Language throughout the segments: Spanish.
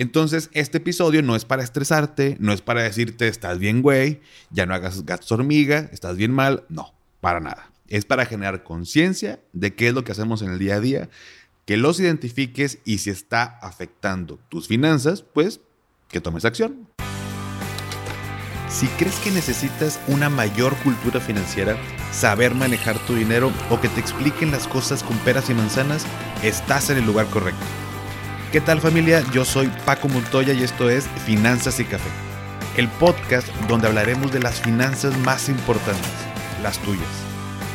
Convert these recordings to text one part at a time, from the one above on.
Entonces, este episodio no es para estresarte, no es para decirte, estás bien, güey, ya no hagas gastos hormiga, estás bien mal. No, para nada. Es para generar conciencia de qué es lo que hacemos en el día a día, que los identifiques y si está afectando tus finanzas, pues que tomes acción. Si crees que necesitas una mayor cultura financiera, saber manejar tu dinero o que te expliquen las cosas con peras y manzanas, estás en el lugar correcto. ¿Qué tal familia? Yo soy Paco Montoya y esto es Finanzas y Café, el podcast donde hablaremos de las finanzas más importantes, las tuyas.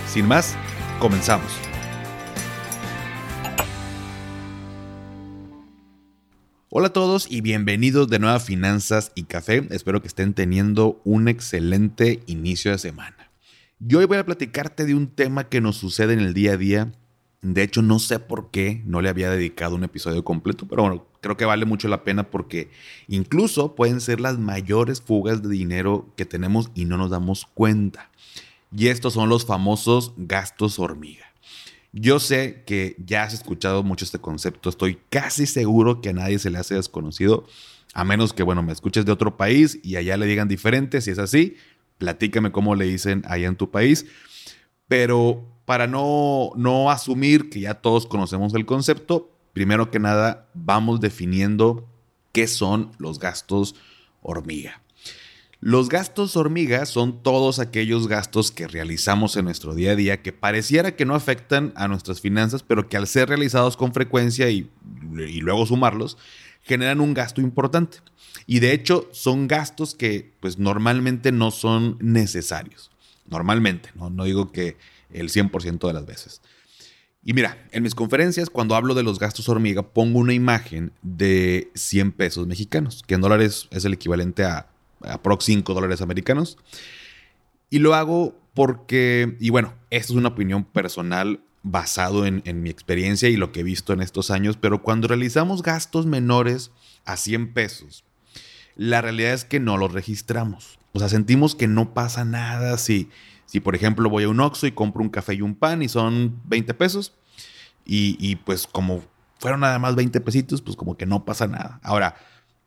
Sin más, comenzamos. Hola a todos y bienvenidos de nuevo a Finanzas y Café. Espero que estén teniendo un excelente inicio de semana. Yo hoy voy a platicarte de un tema que nos sucede en el día a día. De hecho, no sé por qué no le había dedicado un episodio completo, pero bueno, creo que vale mucho la pena porque incluso pueden ser las mayores fugas de dinero que tenemos y no nos damos cuenta. Y estos son los famosos gastos hormiga. Yo sé que ya has escuchado mucho este concepto, estoy casi seguro que a nadie se le hace desconocido, a menos que, bueno, me escuches de otro país y allá le digan diferente, si es así, platícame cómo le dicen allá en tu país, pero para no, no asumir que ya todos conocemos el concepto, primero que nada vamos definiendo qué son los gastos hormiga. Los gastos hormiga son todos aquellos gastos que realizamos en nuestro día a día que pareciera que no afectan a nuestras finanzas, pero que al ser realizados con frecuencia y, luego sumarlos, generan un gasto importante. Y de hecho son gastos que pues normalmente no son necesarios. Normalmente, no, no digo que el 100% de las veces. Y mira, en mis conferencias, cuando hablo de los gastos hormiga, pongo una imagen de 100 pesos mexicanos, que en dólares es el equivalente a aprox 5 dólares americanos. Y lo hago porque, y bueno, esto es una opinión personal basado en, en, mi experiencia y lo que he visto en estos años, pero cuando realizamos gastos menores a 100 pesos, la realidad es que no los registramos. O sea, sentimos que no pasa nada si, si por ejemplo, voy a un Oxxo y compro un café y un pan y son 20 pesos, y, pues como fueron nada más 20 pesitos, pues como que no pasa nada. Ahora,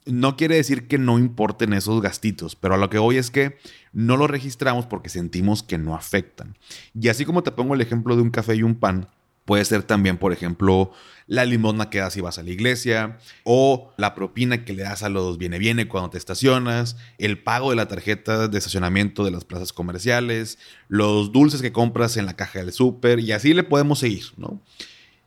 no quiere decir que no importen esos gastitos, pero a lo que voy es que no los registramos porque sentimos que no afectan. Y así como te pongo el ejemplo de un café y un pan, puede ser también, por ejemplo, la limosna que das si vas a la iglesia, o la propina que le das a los viene viene cuando te estacionas, el pago de la tarjeta de estacionamiento de las plazas comerciales, los dulces que compras en la caja del súper, y así le podemos seguir, ¿no?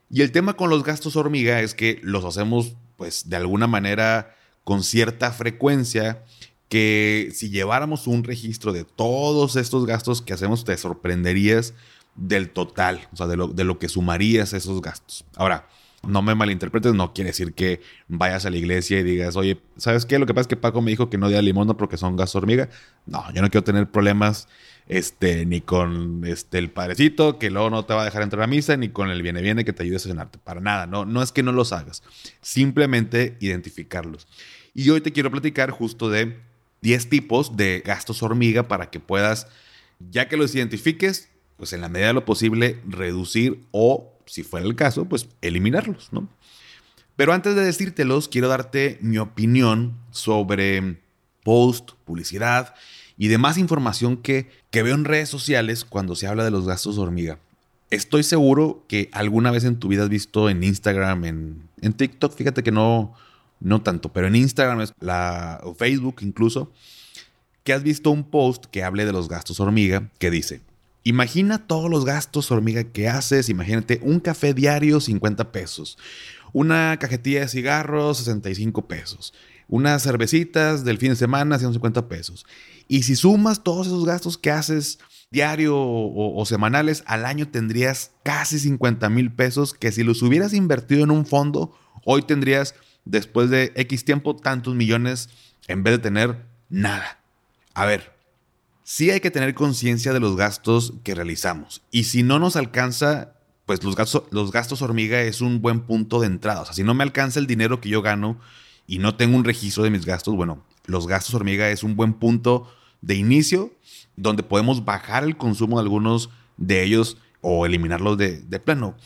Y el tema con los gastos hormiga es que los hacemos, pues, de alguna manera con cierta frecuencia que si lleváramos un registro de todos estos gastos que hacemos, te sorprenderías del total, o sea, de lo, de lo que sumarías esos gastos. Ahora, no me malinterpretes, no quiere decir que vayas a la iglesia y digas, oye, ¿sabes qué? Lo que pasa es que Paco me dijo que no diera limón porque son gastos hormiga. No, yo no quiero tener problemas este, ni con este, el padrecito que luego no te va a dejar entrar a misa, ni con el viene viene que te ayude a cenarte. Para nada, no, no es que no los hagas, simplemente identificarlos. Y hoy te quiero platicar justo de 10 tipos de gastos hormiga para que puedas, ya que los identifiques, pues en la medida de lo posible, reducir o, si fuera el caso, pues eliminarlos, ¿no? Pero antes de decírtelos, quiero darte mi opinión sobre post, publicidad y demás información que, que veo en redes sociales cuando se habla de los gastos hormiga. Estoy seguro que alguna vez en tu vida has visto en Instagram, en, en TikTok, fíjate que no, no tanto, pero en Instagram la, o Facebook incluso, que has visto un post que hable de los gastos hormiga que dice, imagina todos los gastos hormiga que haces, imagínate un café diario 50 pesos, una cajetilla de cigarros 65 pesos, unas cervecitas del fin de semana 150 pesos. Y si sumas todos esos gastos que haces diario o, semanales, al año tendrías casi 50 mil pesos que si los hubieras invertido en un fondo, hoy tendrías, después de X tiempo, tantos millones en vez de tener nada. A ver, sí hay que tener conciencia de los gastos que realizamos. Y si no nos alcanza, pues los gastos, los gastos hormiga es un buen punto de entrada. O sea, si no me alcanza el dinero que yo gano y no tengo un registro de mis gastos, bueno, los gastos hormiga es un buen punto de inicio donde podemos bajar el consumo de algunos de ellos o eliminarlos de, plano.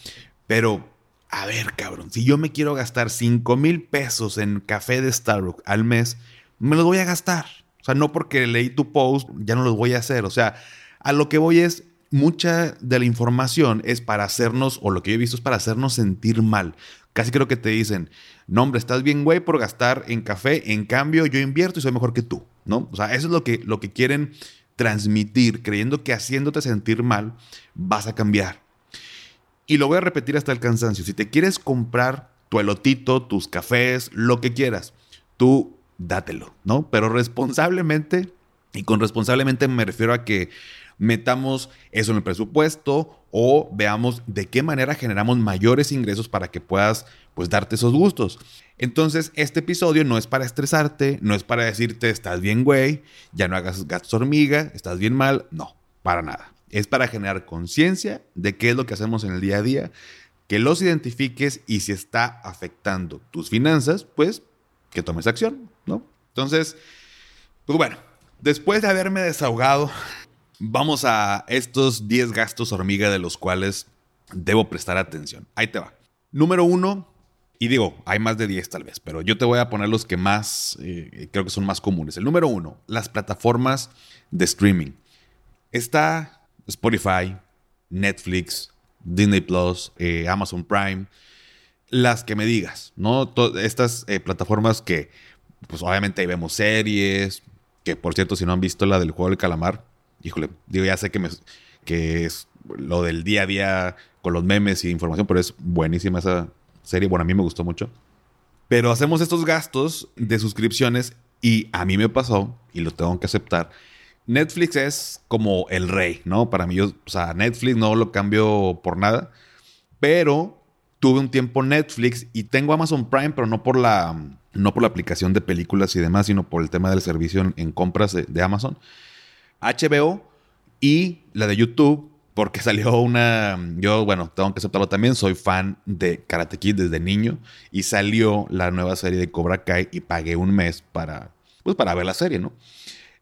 Pero a ver, cabrón, si yo me quiero gastar 5 mil pesos en café de Starbucks al mes, me los voy a gastar. Sea, no porque leí tu post, ya no los voy a hacer. O sea, a lo que voy es, mucha de la información es para hacernos, o lo que yo he visto es para hacernos sentir mal. Casi creo que te dicen, no hombre, estás bien güey por gastar en café, en cambio yo invierto y soy mejor que tú, ¿no? O sea, eso es lo que, lo que quieren transmitir, creyendo que haciéndote sentir mal vas a cambiar. Y lo voy a repetir hasta el cansancio. Si te quieres comprar tu elotito, tus cafés, lo que quieras, tú dátelo, ¿no? Pero responsablemente, y con responsablemente me refiero a que metamos eso en el presupuesto o veamos de qué manera generamos mayores ingresos para que puedas pues darte esos gustos. Entonces, este episodio no es para estresarte, no es para decirte estás bien güey, ya no hagas gastos hormiga, estás bien mal, no, para nada. Es para generar conciencia de qué es lo que hacemos en el día a día, que los identifiques y si está afectando tus finanzas, pues que tomes acción. Entonces, pues bueno, después de haberme desahogado, vamos a estos 10 gastos hormiga de los cuales debo prestar atención. Ahí te va. Número uno, y digo, hay más de 10 tal vez, pero yo te voy a poner los que más, eh, creo que son más comunes. El número uno, las plataformas de streaming. Está Spotify, Netflix, Disney Plus, eh, Amazon Prime, las que me digas, ¿no? estas eh, plataformas que, pues obviamente ahí vemos series, que por cierto, si no han visto la del juego del calamar, híjole, digo, ya sé que, me, que es lo del día a día con los memes y información, pero es buenísima esa serie. Bueno, a mí me gustó mucho. Pero hacemos estos gastos de suscripciones y a mí me pasó, y lo tengo que aceptar, Netflix es como el rey, ¿no? Para mí, yo, o sea, Netflix no lo cambio por nada, pero tuve un tiempo Netflix y tengo Amazon Prime, pero no por la, no por la aplicación de películas y demás, sino por el tema del servicio en, compras de, Amazon. HBO y la de YouTube, porque salió una. Yo, bueno, tengo que aceptarlo también. Soy fan de Karate Kid desde niño. Y salió la nueva serie de Cobra Kai y pagué un mes para. Pues para ver la serie, ¿no?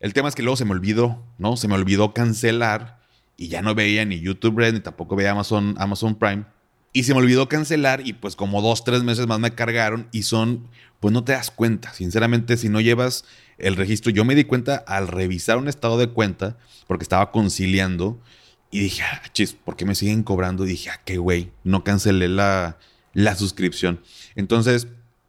El tema es que luego se me olvidó, ¿no? Se me olvidó cancelar y ya no veía ni YouTube Red ni tampoco veía Amazon, Amazon Prime. Y se me olvidó cancelar y pues como dos, tres meses más me cargaron y son, pues no te das cuenta. Sinceramente, si no llevas el registro, yo me di cuenta al revisar un estado de cuenta porque estaba conciliando y dije, ah, chis, ¿por qué me siguen cobrando? Y dije, ah, qué güey, no cancelé la, la suscripción. Entonces,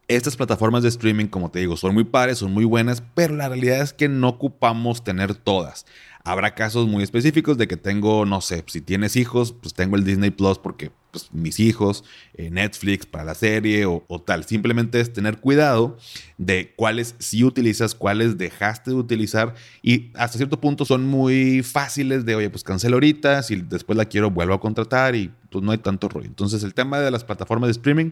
estas plataformas de streaming, como te digo, son muy padres, son muy buenas, pero la realidad es que no ocupamos tener todas. Habrá casos muy específicos de que tengo, no sé, si tienes hijos, pues tengo el Disney Plus porque pues, mis hijos, eh, Netflix para la serie o, tal. Simplemente es tener cuidado de cuáles sí utilizas, cuáles dejaste de utilizar y hasta cierto punto son muy fáciles de, oye, pues cancelo ahorita, si después la quiero vuelvo a contratar y pues no hay tanto rollo. Entonces el tema de las plataformas de streaming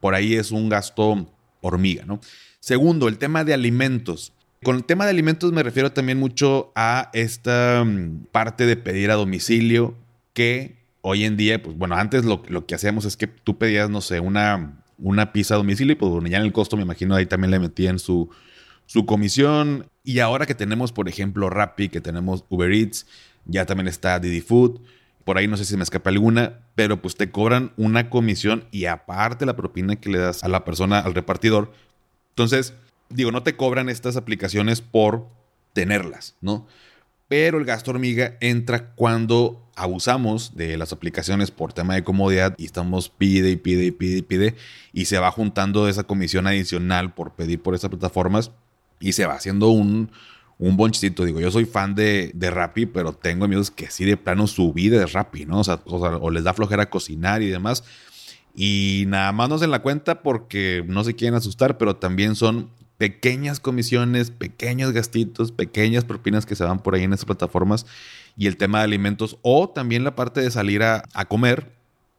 por ahí es un gasto hormiga, ¿no? Segundo, el tema de alimentos. Con el tema de alimentos me refiero también mucho a esta mm, parte de pedir a domicilio que hoy en día, pues bueno, antes lo, que hacíamos es que tú pedías, no sé, una, una pizza a domicilio y pues bueno, ya en el costo me imagino ahí también le metían su, su comisión. Y ahora que tenemos, por ejemplo, Rappi, que tenemos Uber Eats, ya también está Didi Food por ahí no sé si me escapa alguna, pero pues te cobran una comisión y aparte la propina que le das a la persona, al repartidor. Entonces, digo, no te cobran estas aplicaciones por tenerlas, ¿no? Pero el gasto hormiga entra cuando abusamos de las aplicaciones por tema de comodidad y estamos pide y pide y pide y pide y se va juntando esa comisión adicional por pedir por esas plataformas y se va haciendo un, un bonchito. Digo, yo soy fan de, de Rappi, pero tengo amigos que sí de plano su vida es Rappi, ¿no? O sea, o, les da flojera cocinar y demás. Y nada más no se la cuenta porque no se quieren asustar, pero también son pequeñas comisiones, pequeños gastitos, pequeñas propinas que se van por ahí en esas plataformas. Y el tema de alimentos o también la parte de salir a, a comer,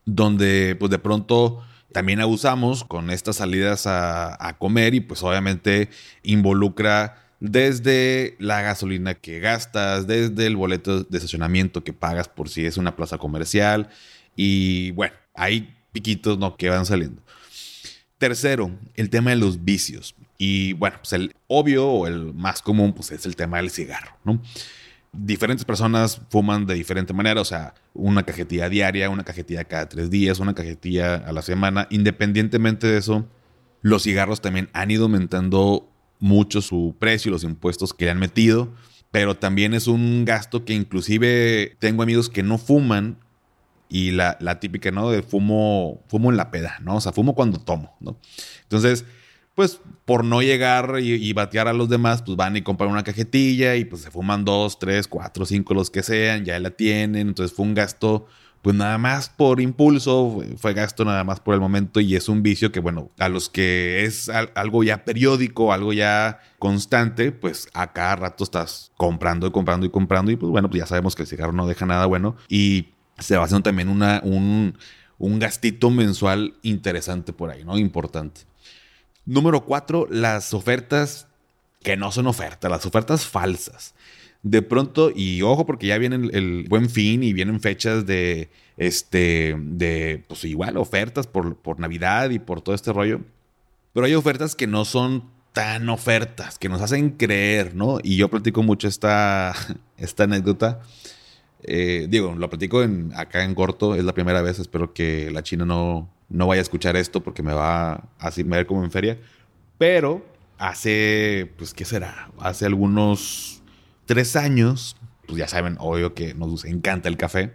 donde pues de pronto también abusamos con estas salidas a, a comer y pues obviamente involucra desde la gasolina que gastas, desde el boleto de estacionamiento que pagas por si es una plaza comercial. Y bueno, hay piquitos ¿no? que van saliendo. Tercero, el tema de los vicios. Y bueno, pues el obvio o el más común pues es el tema del cigarro, ¿no? diferentes personas fuman de diferente manera, o sea, una cajetilla diaria, una cajetilla cada tres días, una cajetilla a la semana. Independientemente de eso, los cigarros también han ido aumentando mucho su precio, los impuestos que le han metido, pero también es un gasto que inclusive tengo amigos que no fuman y la, típica, ¿no? De fumo, fumo en la peda, ¿no? O sea, fumo cuando tomo, ¿no? Entonces, pues por no llegar y, batear a los demás, pues van y compran una cajetilla y pues se fuman dos, tres, cuatro, cinco, los que sean, ya la tienen. Entonces fue un gasto, pues nada más por impulso, fue gasto nada más por el momento y es un vicio que, bueno, a los que es algo ya periódico, algo ya constante, pues a cada rato estás comprando y comprando y comprando y pues bueno, pues ya sabemos que el cigarro no deja nada bueno y se va haciendo también una, un, un gastito mensual interesante por ahí, ¿no? Importante. Número cuatro, las ofertas que no son ofertas, las ofertas falsas. De pronto, y ojo, porque ya viene el, buen fin y vienen fechas de, este, de, pues igual, ofertas por, por Navidad y por todo este rollo. Pero hay ofertas que no son tan ofertas, que nos hacen creer, ¿no? Y yo platico mucho esta, esta anécdota. Eh, digo, lo platico en, acá en corto, es la primera vez, espero que la China no, no vaya a escuchar esto porque me va a, ver como en feria. Pero hace, pues, ¿qué será? Hace algunos tres años, pues ya saben, obvio que nos encanta el café.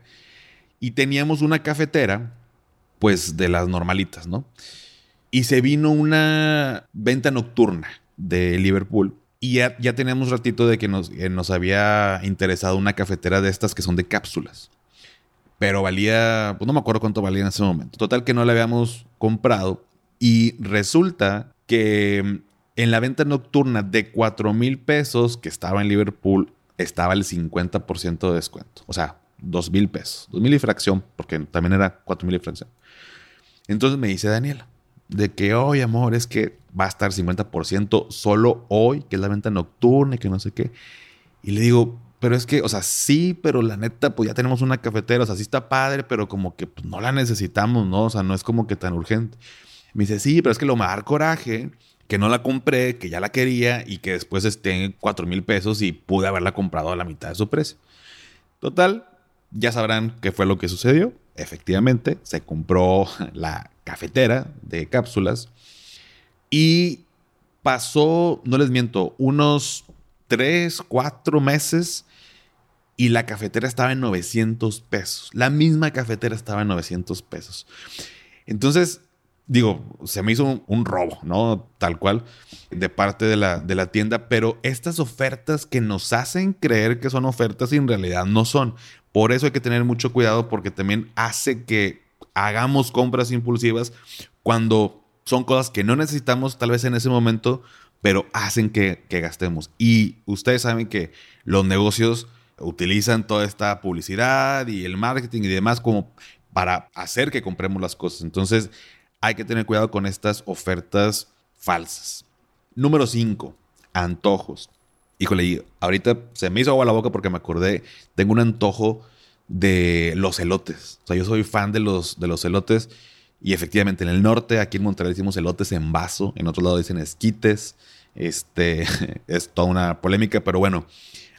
Y teníamos una cafetera, pues de las normalitas, ¿no? Y se vino una venta nocturna de Liverpool. Y ya, ya teníamos ratito de que nos, nos había interesado una cafetera de estas que son de cápsulas pero valía, pues no me acuerdo cuánto valía en ese momento. Total que no la habíamos comprado y resulta que mm, en la venta nocturna de 4 mil pesos que estaba en Liverpool estaba el 50% de descuento. O sea, 2 mil pesos. 2 mil y fracción, porque también era 4 mil y fracción. Entonces me dice Daniela, de que hoy, amor, es que va a estar 50% solo hoy, que es la venta nocturna y que no sé qué. Y le digo, pero es que, o sea, sí, pero la neta, pues ya tenemos una cafetera, o sea, sí está padre, pero como que pues, no la necesitamos, ¿no? O sea, no es como que tan urgente. Me dice, sí, pero es que lo me da coraje que no la compré, que ya la quería y que después esté en 4 mil pesos y pude haberla comprado a la mitad de su precio. Total, ya sabrán qué fue lo que sucedió. Efectivamente, se compró la cafetera de cápsulas y pasó, no les miento, unos 3, 4 meses y la cafetera estaba en 900 pesos. La misma cafetera estaba en 900 pesos. Entonces, digo, se me hizo un, robo, ¿no? Tal cual, de parte de la, de la tienda, pero estas ofertas que nos hacen creer que son ofertas y en realidad no son. Por eso hay que tener mucho cuidado porque también hace que hagamos compras impulsivas cuando son cosas que no necesitamos tal vez en ese momento, pero hacen que, que gastemos. Y ustedes saben que los negocios utilizan toda esta publicidad y el marketing y demás como para hacer que compremos las cosas. Entonces hay que tener cuidado con estas ofertas falsas. Número 5, antojos. Híjole, ahorita se me hizo agua la boca porque me acordé, tengo un antojo de los elotes. O sea, yo soy fan de los, de los elotes y efectivamente en el norte, aquí en Monterrey decimos elotes en vaso, en otro lado dicen esquites. Este es toda una polémica, pero bueno,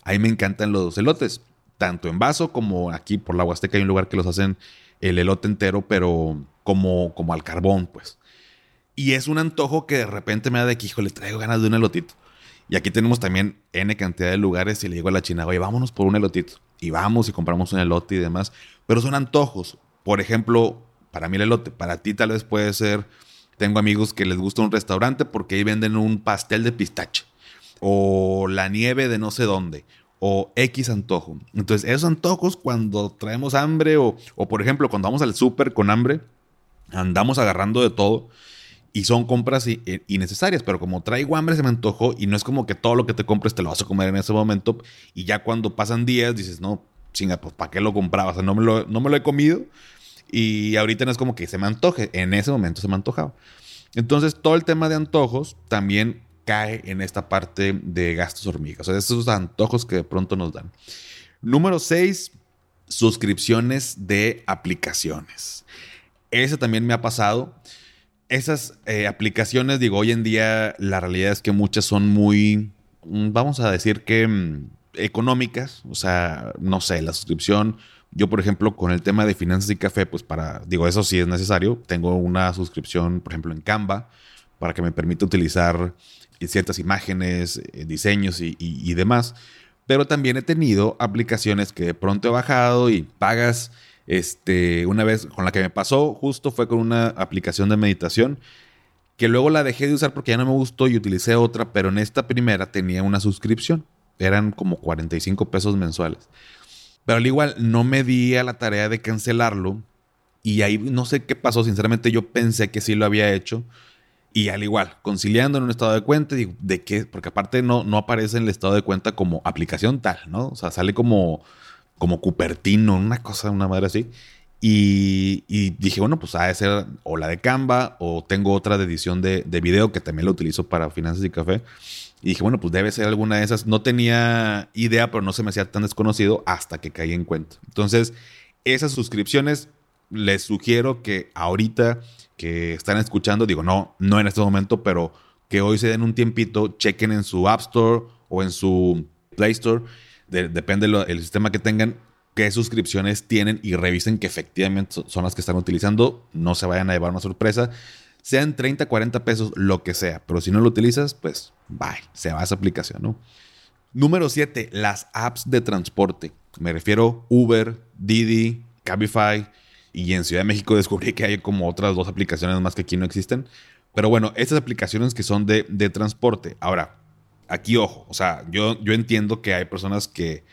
a mí me encantan los elotes, tanto en vaso como aquí por la Huasteca hay un lugar que los hacen el elote entero, pero como, como al carbón, pues. Y es un antojo que de repente me da de que, hijo, le traigo ganas de un elotito. Y aquí tenemos también N cantidad de lugares y le digo a la china, oye, vámonos por un elotito. Y vamos y compramos un elote y demás. Pero son antojos. Por ejemplo, para mí el elote, para ti tal vez puede ser, tengo amigos que les gusta un restaurante porque ahí venden un pastel de pistache o la nieve de no sé dónde, o X antojo. Entonces, esos antojos cuando traemos hambre o, o por ejemplo, cuando vamos al súper con hambre, andamos agarrando de todo y son compras eh, innecesarias, pero como traigo hambre se me antojó y no es como que todo lo que te compres te lo vas a comer en ese momento y ya cuando pasan días dices, no, chinga, pues ¿para qué lo compraba? O sea, no me lo, no me lo he comido y ahorita no es como que se me antoje, en ese momento se me antojaba. Entonces, todo el tema de antojos también cae en esta parte de gastos hormigas. O sea, esos antojos que de pronto nos dan. Número 6, suscripciones de aplicaciones. Ese también me ha pasado. Esas eh, aplicaciones, digo, hoy en día la realidad es que muchas son muy, mm, vamos a decir que mm, económicas, o sea, no sé, la suscripción. Yo, por ejemplo, con el tema de finanzas y café, pues para, digo, eso sí es necesario. Tengo una suscripción, por ejemplo, en Canva, para que me permita utilizar ciertas imágenes, eh, diseños y, demás. Pero también he tenido aplicaciones que de pronto he bajado y pagas. Este, una vez con la que me pasó, justo fue con una aplicación de meditación que luego la dejé de usar porque ya no me gustó y utilicé otra, pero en esta primera tenía una suscripción. Eran como 45 pesos mensuales. Pero al igual no me di a la tarea de cancelarlo y ahí no sé qué pasó, sinceramente yo pensé que sí lo había hecho y al igual, conciliando en un estado de cuenta, digo, ¿de qué? Porque aparte no, no aparece en el estado de cuenta como aplicación tal, ¿no? O sea, sale como, como Cupertino, una cosa, una madre así. Y, dije, bueno, pues ha de ser o la de Canva o tengo otra de edición de, de video que también la utilizo para finanzas y café. Y dije, bueno, pues debe ser alguna de esas. No tenía idea, pero no se me hacía tan desconocido hasta que caí en cuenta. Entonces, esas suscripciones les sugiero que ahorita que están escuchando, digo, no, no en este momento, pero que hoy se den un tiempito, chequen en su App Store o en su Play Store, depende del sistema que tengan, qué suscripciones tienen y revisen que efectivamente son las que están utilizando. No se vayan a llevar una sorpresa. Sean 30, 40 pesos, lo que sea. Pero si no lo utilizas, pues bye, se va esa aplicación. Número 7, las apps de transporte. Me refiero Uber, Didi, Cabify, y en Ciudad de México descubrí que hay como otras dos aplicaciones más que aquí no existen. Pero bueno, estas aplicaciones que son de, de transporte. Ahora, aquí ojo, o sea, yo, yo entiendo que hay personas que,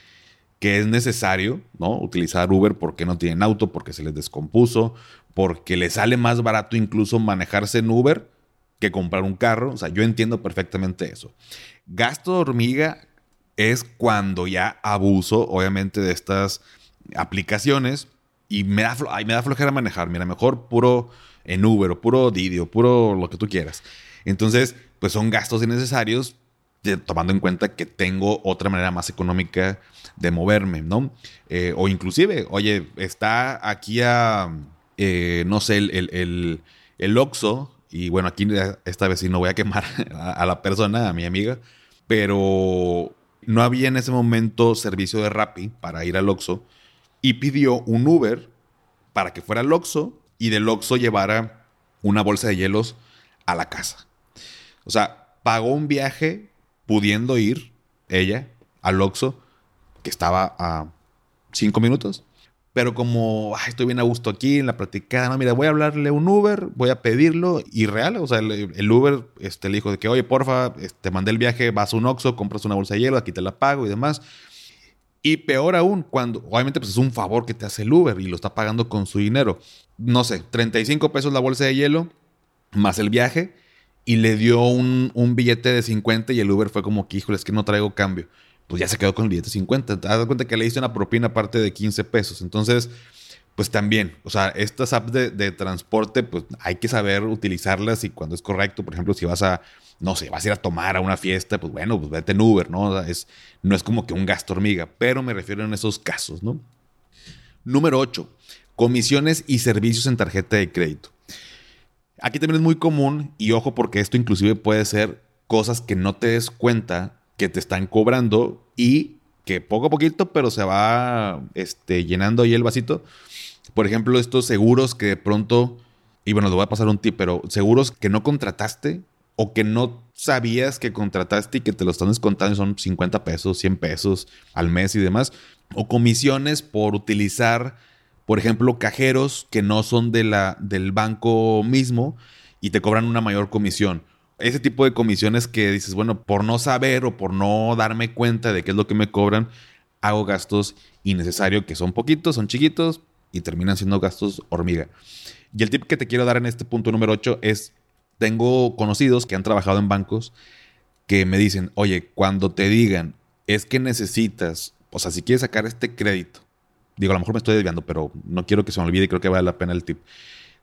que es necesario, ¿no? Utilizar Uber porque no tienen auto, porque se les descompuso, porque les sale más barato incluso manejarse en Uber que comprar un carro. O sea, yo entiendo perfectamente eso. Gasto de hormiga es cuando ya abuso, obviamente, de estas aplicaciones y me da, me da flojera manejar. Mira, mejor puro en Uber o puro Didi o puro lo que tú quieras. Entonces, pues son gastos innecesarios tomando en cuenta que tengo otra manera más económica de moverme, ¿no? Eh, o inclusive, oye, está aquí a, eh, no sé, el, el, el, Oxxo, y bueno, aquí esta vez sí no voy a quemar a, a, la persona, a mi amiga, pero no había en ese momento servicio de Rappi para ir al Oxxo y pidió un Uber para que fuera al Oxxo y del Oxxo llevara una bolsa de hielos a la casa. O sea, pagó un viaje pudiendo ir ella al Oxxo, que estaba a cinco minutos. Pero como estoy bien a gusto aquí en la platicada, no, mira, voy a hablarle un Uber, voy a pedirlo y real, o sea, el, Uber este, le dijo de que, oye, porfa, te este, mandé el viaje, vas a un Oxxo, compras una bolsa de hielo, aquí te la pago y demás. Y peor aún, cuando obviamente pues es un favor que te hace el Uber y lo está pagando con su dinero. No sé, 35 pesos la bolsa de hielo, más el viaje, y le dio un, billete de 50 y el Uber fue como que, híjole, es que no traigo cambio. Pues ya se quedó con el billete de 50. Te das cuenta que le hice una propina aparte de 15 pesos. Entonces, pues también, o sea, estas apps de, de transporte, pues hay que saber utilizarlas y cuando es correcto, por ejemplo, si vas a no sé, vas a ir a tomar a una fiesta, pues bueno, pues vete en Uber, ¿no? es, no es como que un gasto hormiga, pero me refiero en esos casos, ¿no? Número 8. Comisiones y servicios en tarjeta de crédito. Aquí también es muy común, y ojo porque esto inclusive puede ser cosas que no te des cuenta que te están cobrando y que poco a poquito, pero se va este, llenando ahí el vasito. Por ejemplo, estos seguros que de pronto, y bueno, le voy a pasar un tip, pero seguros que no contrataste o que no sabías que contrataste y que te lo están descontando son 50 pesos, 100 pesos al mes y demás, o comisiones por utilizar, por ejemplo, cajeros que no son del banco mismo y te cobran una mayor comisión. Ese tipo de comisiones que dices, bueno, por no saber o por no darme cuenta de qué es lo que me cobran, hago gastos innecesarios que son poquitos, son chiquitos y terminan siendo gastos hormiga. Y el tip que te quiero dar en este punto número 8 es tengo conocidos que han trabajado en bancos que me dicen, oye, cuando te digan, es que necesitas, o sea, si quieres sacar este crédito, digo, a lo mejor me estoy desviando, pero no quiero que se me olvide y creo que vale la pena el tip.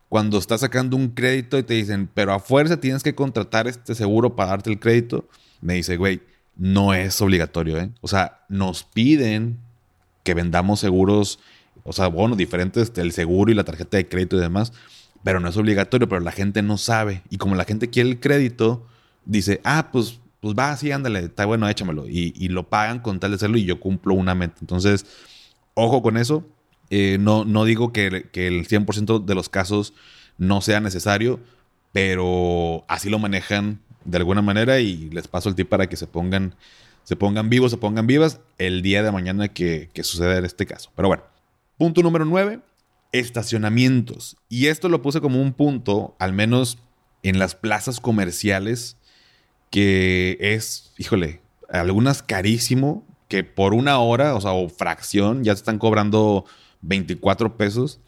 Cuando estás sacando un crédito y te dicen, pero a fuerza tienes que contratar este seguro para darte el crédito, me dice, güey, no es obligatorio, ¿eh? O sea, nos piden que vendamos seguros, o sea, bueno, diferentes del seguro y la tarjeta de crédito y demás, pero no es obligatorio, pero la gente no sabe. Y como la gente quiere el crédito, dice, ah, pues, pues va, sí, ándale, está bueno, échamelo. Y, y lo pagan con tal de hacerlo y yo cumplo una meta. Entonces, ojo con eso. Eh, no, no digo que, el 100% de los casos no sea necesario, pero así lo manejan de alguna manera y les paso el tip para que se pongan, se pongan vivos, se pongan vivas el día de mañana que, que suceda en este caso. Pero bueno, punto número 9, estacionamientos. Y esto lo puse como un punto, al menos en las plazas comerciales, que es, híjole, algunas carísimo, que por una hora, o sea, o fracción, ya te están cobrando 24 pesos.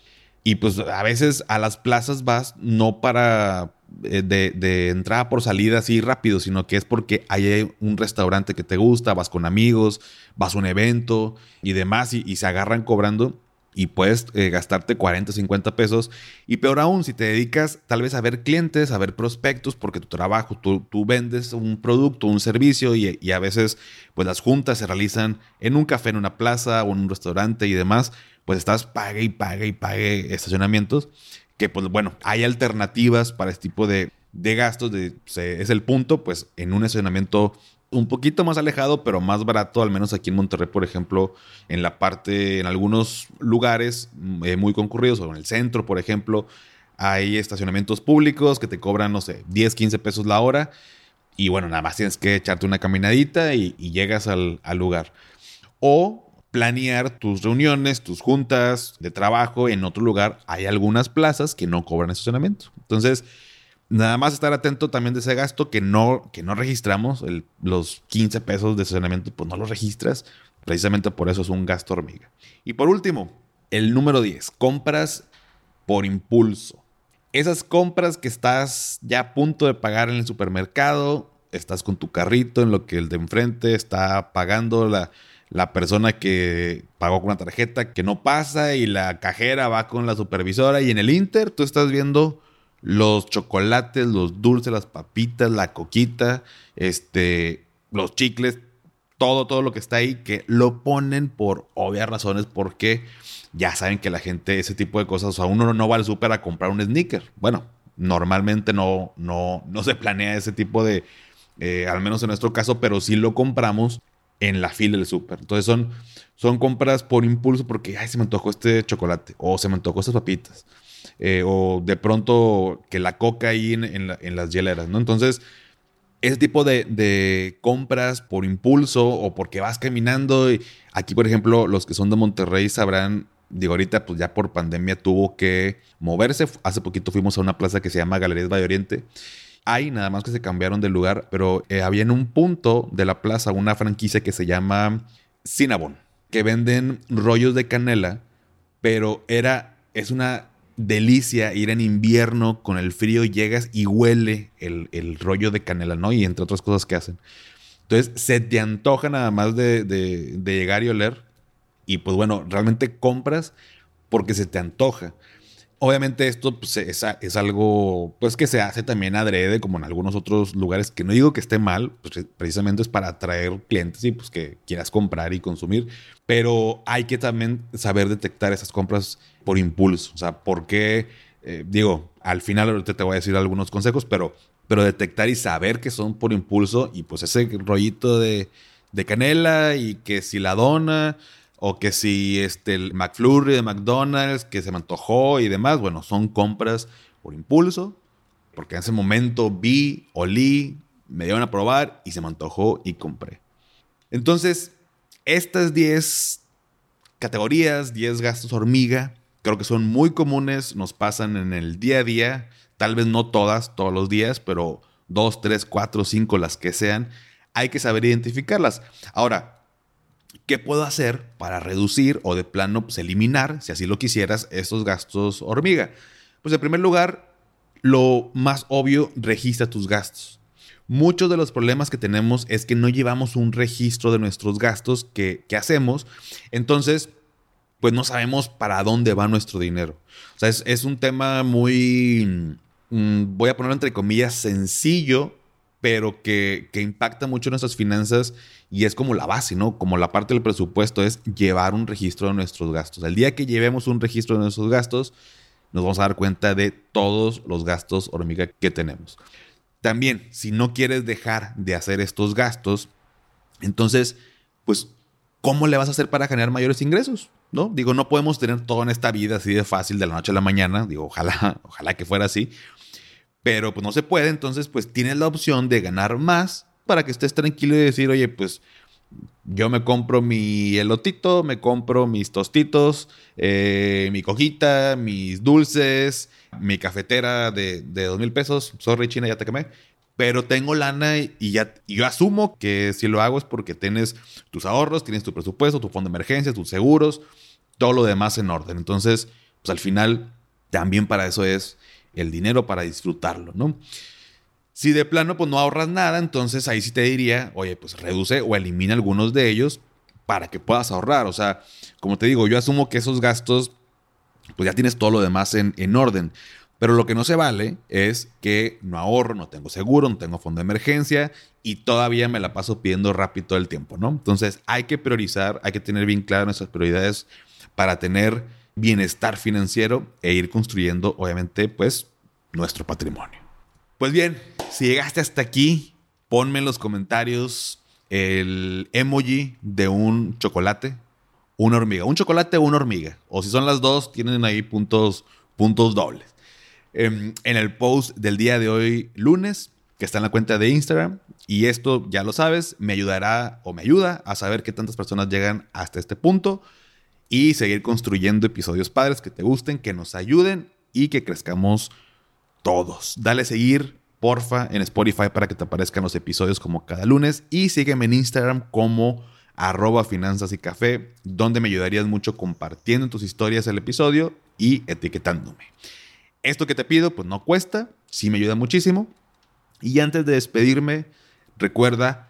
Y pues a veces a las plazas vas no para eh, de, entrada por salida así rápido, sino que es porque hay un restaurante que te gusta, vas con amigos, vas a un evento y demás y, se agarran cobrando y puedes eh, gastarte 40, 50 pesos. Y peor aún, si te dedicas tal vez a ver clientes, a ver prospectos, porque tu trabajo, tú, tú vendes un producto, un servicio y, a veces pues las juntas se realizan en un café, en una plaza o en un restaurante y demás, pues estás pague y pague y pague estacionamientos que pues bueno, hay alternativas para este tipo de, gastos, de, es el punto, pues en un estacionamiento un poquito más alejado, pero más barato, al menos aquí en Monterrey, por ejemplo, en la parte, en algunos lugares eh, muy concurridos, o en el centro, por ejemplo, hay estacionamientos públicos que te cobran, no sé, 10, 15 pesos la hora. Y bueno, nada más tienes que echarte una caminadita y, llegas al lugar. O planear tus reuniones, tus juntas de trabajo en otro lugar. Hay algunas plazas que no cobran estacionamiento. Entonces, nada más estar atento también de ese gasto que no, que no registramos. los 15 pesos de estacionamiento, pues no los registras. Precisamente por eso es un gasto hormiga. Y por último, el número 10, compras por impulso. Esas compras que estás ya a punto de pagar en el supermercado, estás con tu carrito en lo que el de enfrente está pagando la, la persona que pagó con una tarjeta que no pasa y la cajera va con la supervisora y en el Inter tú estás viendo los chocolates, los dulces, las papitas, la coquita, este, los chicles, todo, todo lo que está ahí, que lo ponen por obvias razones porque ya saben que la gente, ese tipo de cosas, o sea, uno no va al súper a comprar un sneaker. Bueno, normalmente no, no, no se planea ese tipo de, eh, al menos en nuestro caso, pero sí lo compramos en la fila del súper. Entonces son, son compras por impulso porque, ay, se me antojó este chocolate o se me antojó estas papitas. Eh, o de pronto que la coca ahí en, las hieleras, ¿no? Entonces, ese tipo de, compras por impulso o porque vas caminando. Y aquí, por ejemplo, los que son de Monterrey sabrán, digo, ahorita pues ya por pandemia tuvo que moverse. Hace poquito fuimos a una plaza que se llama Galerías Valle Oriente hay, nada más que se cambiaron de lugar, pero eh, había en un punto de la plaza una franquicia que se llama Cinnabon, que venden rollos de canela, pero era, es una delicia ir en invierno con el frío, llegas y huele el, rollo de canela, ¿no? Y entre otras cosas que hacen. Entonces, se te antoja nada más de, de llegar y oler. Y pues bueno, realmente compras porque se te antoja. Obviamente esto pues, es, algo pues que se hace también adrede como en algunos otros lugares que no digo que esté mal, pues precisamente es para atraer clientes y pues que quieras comprar y consumir, pero hay que también saber detectar esas compras por impulso, o sea, porque eh, digo, al final ahorita te voy a decir algunos consejos, pero, pero detectar y saber que son por impulso y pues ese rollito de, de canela y que si la dona o que si este, el McFlurry de McDonald's, que se me antojó y demás, bueno, son compras por impulso, porque en ese momento vi, olí, me dieron a probar y se me antojó y compré. Entonces, estas 10 categorías, 10 gastos hormiga, creo que son muy comunes, nos pasan en el día a día, tal vez no todas, todos los días, pero 2, 3, 4, 5, las que sean, hay que saber identificarlas. Ahora, ¿Qué puedo hacer para reducir o de plano pues, eliminar, si así lo quisieras, estos gastos hormiga? Pues en primer lugar, lo más obvio, registra tus gastos. Muchos de los problemas que tenemos es que no llevamos un registro de nuestros gastos que, hacemos. Entonces, pues no sabemos para dónde va nuestro dinero. O sea, es, un tema muy, mm, voy a ponerlo entre comillas, sencillo, pero que, que impacta mucho nuestras finanzas y es como la base, ¿no? Como la parte del presupuesto es llevar un registro de nuestros gastos. El día que llevemos un registro de nuestros gastos, nos vamos a dar cuenta de todos los gastos hormiga que tenemos. También, si no quieres dejar de hacer estos gastos, entonces, pues, ¿cómo le vas a hacer para generar mayores ingresos? ¿No? Digo, no podemos tener todo en esta vida así de fácil de la noche a la mañana. Digo, ojalá, ojalá que fuera así. Pero pues no se puede. Entonces, pues tienes la opción de ganar más para que estés tranquilo y decir, oye, pues yo me compro mi elotito, me compro mis tostitos, eh, mi cojita, mis dulces, mi cafetera de, dos mil pesos. Sorry, China, ya te quemé. Pero tengo lana y ya yo asumo que si lo hago es porque tienes tus ahorros, tienes tu presupuesto, tu fondo de emergencia, tus seguros, todo lo demás en orden. Entonces, pues al final también para eso es el dinero para disfrutarlo, ¿no? Si de plano pues no ahorras nada, entonces ahí sí te diría, oye, pues reduce o elimina algunos de ellos para que puedas ahorrar. O sea, como te digo, yo asumo que esos gastos, pues ya tienes todo lo demás en, en orden. Pero lo que no se vale es que no ahorro, no tengo seguro, no tengo fondo de emergencia y todavía me la paso pidiendo rápido todo el tiempo, ¿no? Entonces hay que priorizar, hay que tener bien claras nuestras prioridades para tener bienestar financiero e ir construyendo, obviamente, pues nuestro patrimonio. Pues bien, si llegaste hasta aquí, ponme en los comentarios el emoji de un chocolate, una hormiga. Un chocolate o una hormiga. O si son las dos, tienen ahí puntos, puntos dobles. Em, en, el post del día de hoy, lunes, que está en la cuenta de Instagram. Y esto, ya lo sabes, me ayudará o me ayuda a saber qué tantas personas llegan hasta este punto y seguir construyendo episodios padres que te gusten, que nos ayuden y que crezcamos todos. Dale seguir, porfa, en Spotify para que te aparezcan los episodios como cada lunes y sígueme en Instagram como arroba finanzas y café, donde me ayudarías mucho compartiendo tus historias el episodio y etiquetándome. Esto que te pido, pues no cuesta, sí me ayuda muchísimo. Y antes de despedirme, recuerda,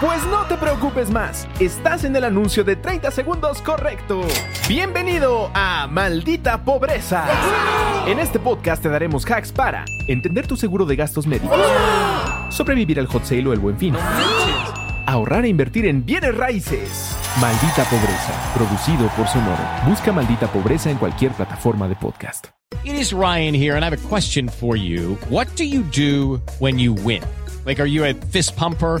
Pues no te preocupes más, estás en el anuncio de 30 segundos correcto. Bienvenido a Maldita Pobreza. En este podcast te daremos hacks para entender tu seguro de gastos médicos, sobrevivir al hot sale o el buen fin, ahorrar e invertir en bienes raíces. Maldita Pobreza, producido por Sonoro. Busca Maldita Pobreza en cualquier plataforma de podcast. It is Ryan here, and I have a question for you. What do you do when you win? Like, are you a fist pumper?